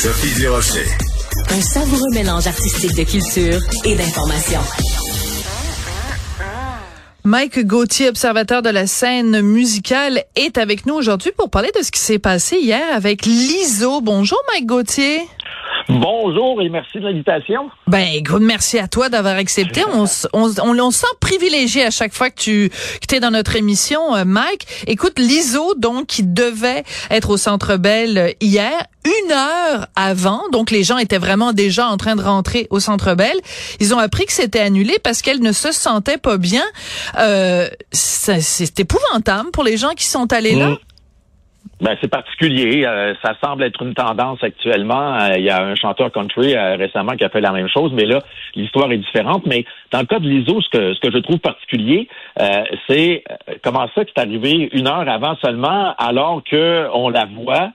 Sophie Durocher. Un savoureux mélange artistique de culture et d'information. Mike Gauthier, observateur de la scène musicale, est avec nous aujourd'hui pour parler de ce qui s'est passé hier avec l'ISO. Bonjour Mike Gauthier. Bonjour et merci de l'invitation. Ben, écoute, merci à toi d'avoir accepté. On, on, on, on, sent privilégié à chaque fois que tu que es dans notre émission, euh, Mike. Écoute, l'ISO, donc, qui devait être au Centre Bell euh, hier, une heure avant, donc les gens étaient vraiment déjà en train de rentrer au Centre Bell. Ils ont appris que c'était annulé parce qu'elle ne se sentait pas bien. Euh, c'est épouvantable pour les gens qui sont allés là. Ben, c'est particulier. Euh, ça semble être une tendance actuellement. Euh, il y a un chanteur country euh, récemment qui a fait la même chose, mais là, l'histoire est différente. Mais dans le cas de l'ISO, ce que, ce que je trouve particulier, c'est comment ça qui est arrivé une heure avant seulement, alors que on la voit.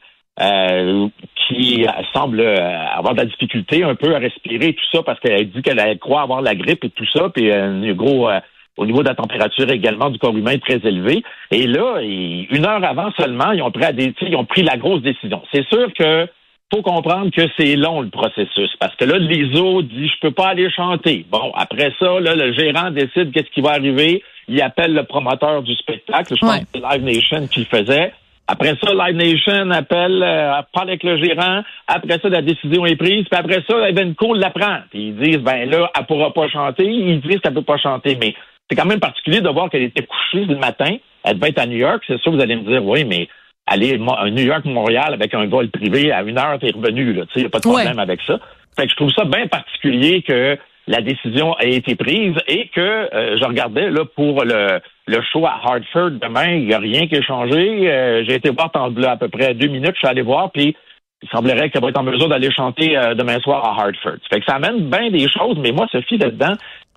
qui semble avoir de la difficulté un peu à respirer tout ça parce qu'elle dit qu'elle croit avoir la grippe et tout ça, puis un gros au niveau de la température également du corps humain très élevé. Et là, une heure avant seulement, ils ont pris, ils ont pris la grosse décision. C'est sûr que faut comprendre que c'est long le processus parce que là l'ISO dit je peux pas aller chanter. Bon, après ça là le gérant décide qu'est-ce qui va arriver, il appelle le promoteur du spectacle, je pense que c'est Live Nation qui le faisait. Après ça, Live Nation appelle, euh, parle avec le gérant. Après ça, la décision est prise. Puis après ça, Evenco l'apprend. Puis ils disent, ben là, elle pourra pas chanter. Ils disent qu'elle peut pas chanter. Mais c'est quand même particulier de voir qu'elle était couchée le matin. Elle devait être à New York. C'est sûr, vous allez me dire, oui, mais aller à New York-Montréal avec un vol privé à une heure, t'es revenu. Il n'y a pas de problème avec ça. Fait que je trouve ça bien particulier que la décision ait été prise et que euh, je regardais là pour le, le show à Hartford demain, il n'y a rien qui a changé. Euh, j'ai été voir pendant à peu près deux minutes, je suis allé voir, puis il semblerait qu'elle va être en mesure d'aller chanter euh, demain soir à Hartford. Fait que ça amène bien des choses, mais moi, Sophie, là-dedans,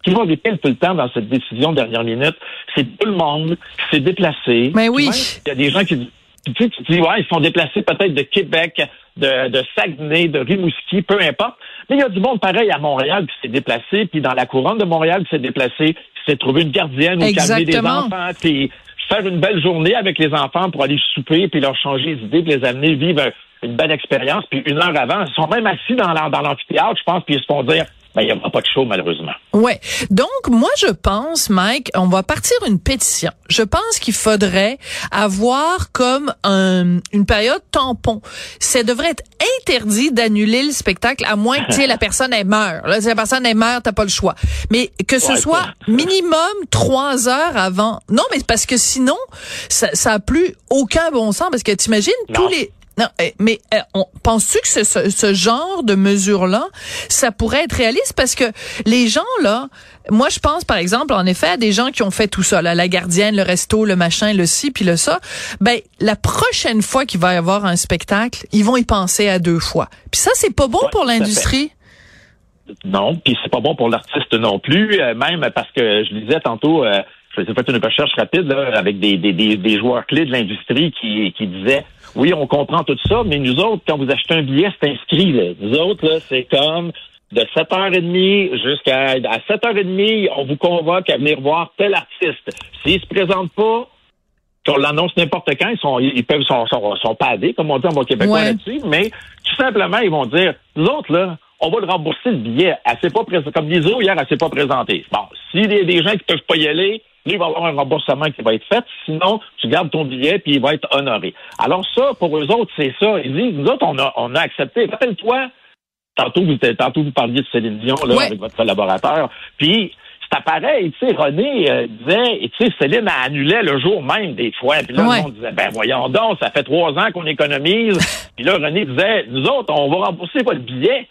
qui va dépendre tout le temps dans cette décision de dernière minute, c'est tout le monde qui s'est déplacé. Mais oui. Il y a des gens qui tu, tu dis, ouais, ils sont déplacés peut-être de Québec, de, de Saguenay, de Rimouski, peu importe. Mais il y a du monde pareil à Montréal qui s'est déplacé, puis dans la couronne de Montréal qui s'est déplacé, qui s'est trouvé une gardienne ou calmer des enfants, puis faire une belle journée avec les enfants pour aller souper, puis leur changer les idées, puis les amener vivre une belle expérience. Puis une heure avant, ils sont même assis dans l'amphithéâtre, je pense, puis ils se font dire, ben, il n'y aura pas de show, malheureusement. Ouais. Donc, moi, je pense, Mike, on va partir une pétition. Je pense qu'il faudrait avoir comme un, une période tampon. Ça devrait être interdit d'annuler le spectacle, à moins que, la personne, elle meurt. Là, si la personne, elle meurt, t'as pas le choix. Mais que ce soit minimum trois heures avant. Non, mais parce que sinon, ça, ça a plus aucun bon sens. Parce que t'imagines tous les, non, eh, mais eh, on penses-tu que ce, ce, genre de mesure-là, ça pourrait être réaliste? Parce que les gens là, moi je pense par exemple en effet à des gens qui ont fait tout ça, là, la gardienne, le resto, le machin, le ci puis le ça. Ben la prochaine fois qu'il va y avoir un spectacle, ils vont y penser à deux fois. Puis ça c'est pas bon pour l'industrie. Non, puis c'est pas bon pour l'artiste non plus, euh, même parce que je disais tantôt. Euh, j'ai fait une recherche rapide là, avec des, des, des, des joueurs clés de l'industrie qui, qui disaient oui, on comprend tout ça, mais nous autres, quand vous achetez un billet, c'est inscrit. Là. Nous autres, là, c'est comme de 7h30 jusqu'à à 7h30, on vous convoque à venir voir tel artiste. S'il se présente pas, on l'annonce n'importe quand, ils sont ils peuvent sont, sont, sont padés, comme on dit en bon québécois là-dessus, mais tout simplement, ils vont dire Nous autres, là, on va le rembourser le billet. Elle s'est pas présentée. Comme l'ISO hier, elle s'est pas présentée. Bon, s'il y a des gens qui peuvent pas y aller, il va y avoir un remboursement qui va être fait. Sinon, tu gardes ton billet puis il va être honoré. Alors ça, pour eux autres, c'est ça. Ils disent, nous autres, on a, on a accepté. Rappelle-toi, tantôt vous, tantôt vous parliez de Céline Dion là, avec votre collaborateur. Puis c'est pareil, tu sais, René euh, disait, tu sais, Céline a annulé le jour même des fois. Puis là, on disait, ben voyons donc, ça fait trois ans qu'on économise. puis là, René disait, nous autres, on va rembourser votre billet.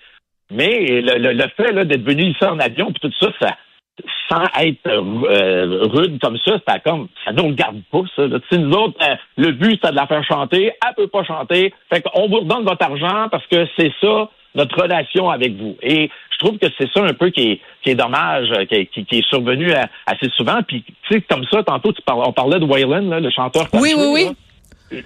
Mais le, le, fait d'être venu ici en avion, puis tout ça, ça, sans être euh, rude comme ça, c'est comme ça nous regarde pas, ça. Nous autres, euh, le but, c'est de la faire chanter, elle peut pas chanter. Fait qu'on vous redonne votre argent parce que c'est ça notre relation avec vous. Et je trouve que c'est ça un peu qui est, qui est dommage, euh, qui, qui, qui est survenu assez souvent. Puis, tu sais, comme ça, tantôt, tu on parlait de Waylon, le chanteur. Oui, oui, oui.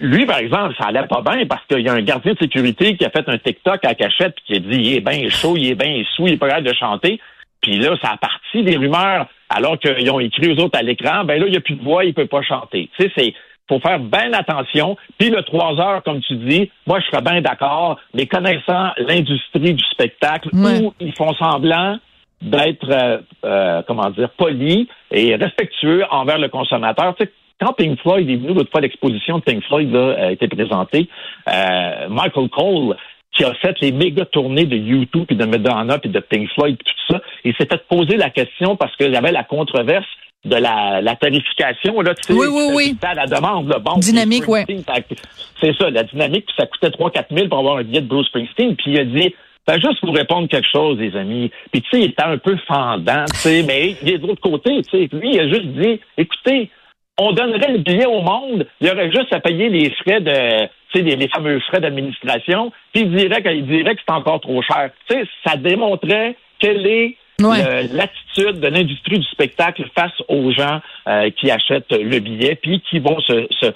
Lui, par exemple, ça allait pas bien parce qu'il y a un gardien de sécurité qui a fait un TikTok à cachette puis qui a dit il est bien chaud, il est bien sous, il est pas capable de chanter. Puis là, ça a parti des rumeurs, alors qu'ils ont écrit aux autres à l'écran, ben là, il n'y a plus de voix, il peut pas chanter. Tu sais, c'est faut faire bien attention. Puis le 3 heures, comme tu dis, moi, je serais bien d'accord, mais connaissant l'industrie du spectacle, où ils font semblant d'être, euh, euh, comment dire, polis et respectueux envers le consommateur. Tu sais, quand Pink Floyd est venu l'autre fois, l'exposition de Pink Floyd a été présentée, euh, Michael Cole, qui a fait les méga tournées de YouTube puis de Madonna puis de Pink Floyd tout ça, il s'est fait poser la question parce qu'il y avait la controverse de la, la tarification, là, tu sais, oui, oui, oui. à la demande, le bon. Dynamique, oui. C'est ça, la dynamique, puis ça coûtait 3-4 000 pour avoir un billet de Bruce Springsteen, puis il a dit, ben, juste pour répondre quelque chose, les amis. Puis, tu sais, il était un peu fendant, tu sais, mais il est de l'autre côté, tu sais. Lui, il a juste dit, écoutez, on donnerait le billet au monde, il y aurait juste à payer les frais de, tu sais, les, fameux frais d'administration, puis il dirait, qu'il dirait que c'est encore trop cher. Tu sais, ça démontrait quelle est l'attitude de l'industrie du spectacle face aux gens euh, qui achètent le billet, puis qui vont se, se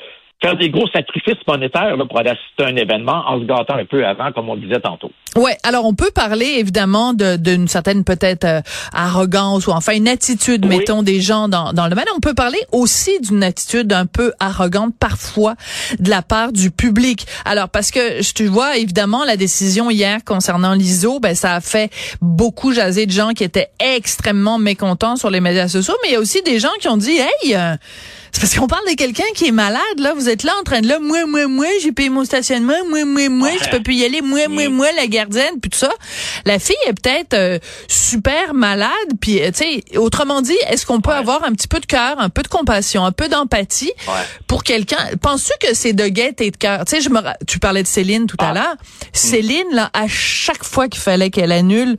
faire des gros sacrifices monétaires pour aller assister à un événement en se gâtant un peu avant, comme on disait tantôt. Ouais, alors on peut parler évidemment d'une certaine peut-être euh, arrogance ou enfin une attitude, mettons, des gens dans, dans le domaine. On peut parler aussi d'une attitude un peu arrogante parfois de la part du public. Alors parce que tu vois évidemment la décision hier concernant l'ISO, ben ça a fait beaucoup jaser de gens qui étaient extrêmement mécontents sur les médias sociaux, mais il y a aussi des gens qui ont dit hey euh, c'est parce qu'on parle de quelqu'un qui est malade, là. Vous êtes là en train de là, moi, moi, moi, j'ai payé mon stationnement, moi, moi, moi, je peux plus y aller, moi, moi, moi, la gardienne, puis tout ça. La fille est peut-être euh, super malade, puis, euh, tu sais, autrement dit, est-ce qu'on peut avoir un petit peu de cœur, un peu de compassion, un peu d'empathie pour quelqu'un? Penses-tu que c'est de gaieté de cœur? Tu sais, je me, tu parlais de Céline tout à ah. l'heure. Céline, là, à chaque fois qu'il fallait qu'elle annule,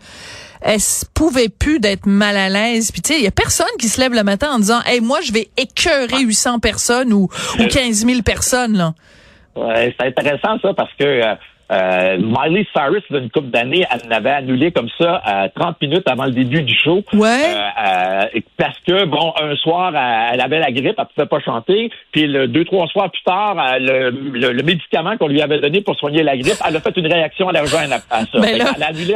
elle pouvait plus d'être mal à l'aise? Puis tu sais, il y a personne qui se lève le matin en disant, hey, moi je vais écœurer 800 personnes ou, ou 15 000 personnes là. Ouais, c'est intéressant ça parce que euh, euh Miley Cyrus, d'une couple d'années, elle n'avait annulé comme ça euh, 30 minutes avant le début du show. Ouais. Euh, euh parce que, bon, un soir, elle avait la grippe, elle pouvait pas chanter. Puis le deux, trois soirs plus tard, le, le, médicament qu'on lui avait donné pour soigner la grippe, elle a fait une réaction allergène à, à ça. Ben elle a annulé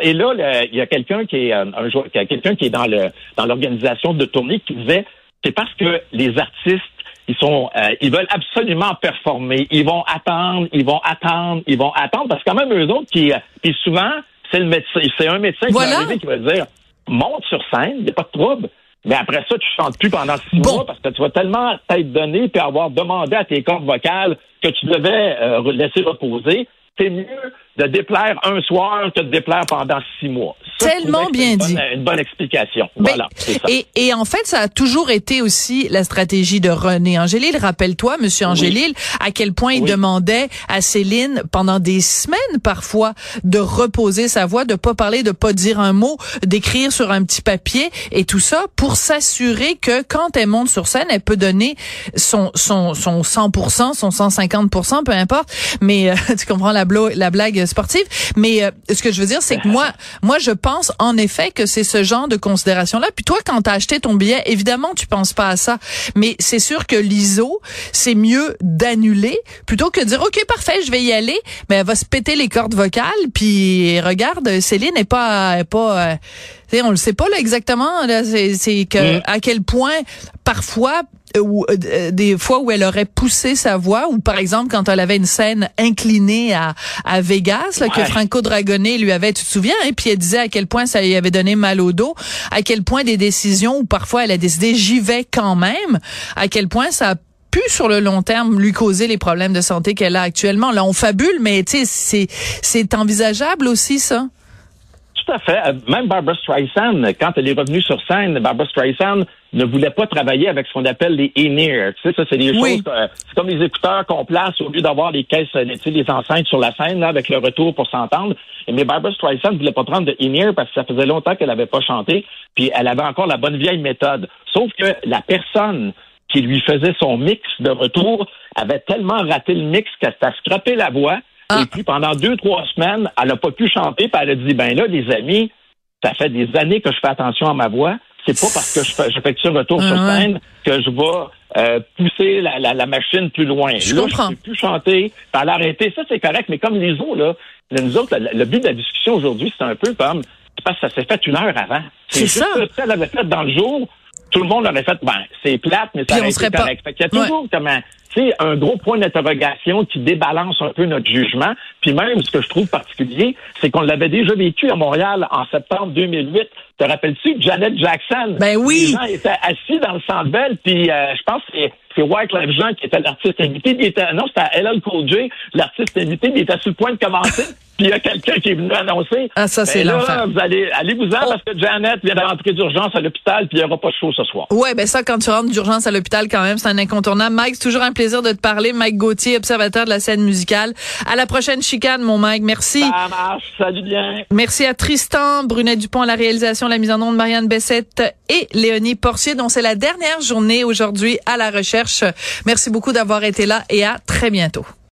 et là, il y a quelqu'un qui est euh, un joueur, quelqu'un qui est dans le dans l'organisation de tournée qui disait c'est parce que les artistes ils sont euh, ils veulent absolument performer, ils vont attendre, ils vont attendre, ils vont attendre parce que quand même eux autres qui euh, puis souvent c'est le médecin, c'est un médecin qui va arriver qui va dire monte sur scène, il n'y a pas de trouble. Mais après ça, tu chantes plus pendant six mois parce que tu vas tellement t'être donné puis avoir demandé à tes cordes vocales que tu devais laisser reposer. C'est mieux de déplaire un soir que de déplaire pendant six mois. Tellement bien dit. une bonne explication. Ben, voilà. Et, et, en fait, ça a toujours été aussi la stratégie de René Angélil. Rappelle-toi, Monsieur Angélil, à quel point il demandait à Céline pendant des semaines parfois de reposer sa voix, de pas parler, de pas dire un mot, d'écrire sur un petit papier et tout ça pour s'assurer que quand elle monte sur scène, elle peut donner son son son 100%, son 150%, peu importe. Mais euh, tu comprends la, la blague sportive. Mais euh, ce que je veux dire, c'est que moi, moi, je pense en effet que c'est ce genre de considération-là? Puis toi, quand t'as acheté ton billet, évidemment, tu penses pas à ça. Mais c'est sûr que l'ISO, c'est mieux d'annuler plutôt que de dire, OK, parfait, je vais y aller. Mais elle va se péter les cordes vocales. Puis regarde, Céline n'est pas, est pas, euh, on le sait pas là exactement. c'est que mm. à quel point parfois ou euh, euh, des fois où elle aurait poussé sa voix, ou par exemple quand elle avait une scène inclinée à, à Vegas, là, que Franco Dragone lui avait, tu te souviens, et hein, puis elle disait à quel point ça lui avait donné mal au dos, à quel point des décisions où parfois elle a décidé j'y vais quand même, à quel point ça a pu sur le long terme lui causer les problèmes de santé qu'elle a actuellement. Là, on fabule, mais tu sais, c'est c'est envisageable aussi ça? Tout à fait. Euh, même Barbara Streisand, quand elle est revenue sur scène, Barbara Streisand ne voulait pas travailler avec ce qu'on appelle les in-ear. Tu sais, ça, c'est des choses, euh, c'est comme les écouteurs qu'on place au lieu d'avoir les caisses, tu sais, les enceintes sur la scène, là, avec le retour pour s'entendre. Mais Barbara Streisand ne voulait pas prendre de in-ear parce que ça faisait longtemps qu'elle n'avait pas chanté, puis elle avait encore la bonne vieille méthode. Sauf que la personne qui lui faisait son mix de retour avait tellement raté le mix qu'elle s'est scrappé la voix. Ah. Et puis pendant deux, trois semaines, elle n'a pas pu chanter, puis elle a dit, ben là, les amis, ça fait des années que je fais attention à ma voix c'est pas parce que je, fais, retour sur scène que je vais euh, pousser la, la, machine plus loin. Je là, comprends. je peux plus chanter, par l'arrêter. Ça, c'est correct, mais comme les autres, là, nous autres, le, but de la discussion aujourd'hui, c'est un peu comme, c'est parce que ça s'est fait une heure avant. C'est ça. ça. Elle avait fait dans le jour, tout le monde aurait fait, ben, c'est plate, mais ça Puis aurait été pas- correct. Fait qu'il y a toujours comme un, tu sais, un gros point d'interrogation qui débalance un peu notre jugement. Puis même, ce que je trouve particulier, c'est qu'on l'avait déjà vécu à Montréal en septembre 2008. Te rappelles-tu Janet Jackson? Ben oui. Les gens étaient assis dans le centre Bell, puis euh, je pense que c'est- Wyclef Jean qui était l'artiste invité. Il était, non, c'était LL Cool J, l'artiste invité, il était sur le point de commencer. Puis il y a quelqu'un qui est venu annoncer. Ah, ça, c'est Ben l'enfer. Vous allez, allez-vous-en Oh. parce que Janet vient de rentrer d'urgence à l'hôpital, puis il n'y aura pas de show ce soir. Ouais, ben ça, quand tu rentres d'urgence à l'hôpital, quand même, c'est un incontournable. Mike, c'est toujours un plaisir de te parler. Mike Gauthier, observateur de la scène musicale. À la prochaine chicane, mon Mike. Merci. Ça marche. Salut bien. Merci à Tristan, Brunet Dupont à la réalisation, la mise en onde, Marianne Bessette et Léonie Porcier, dont c'est la dernière journée aujourd'hui à la Merci beaucoup d'avoir été là et à très bientôt.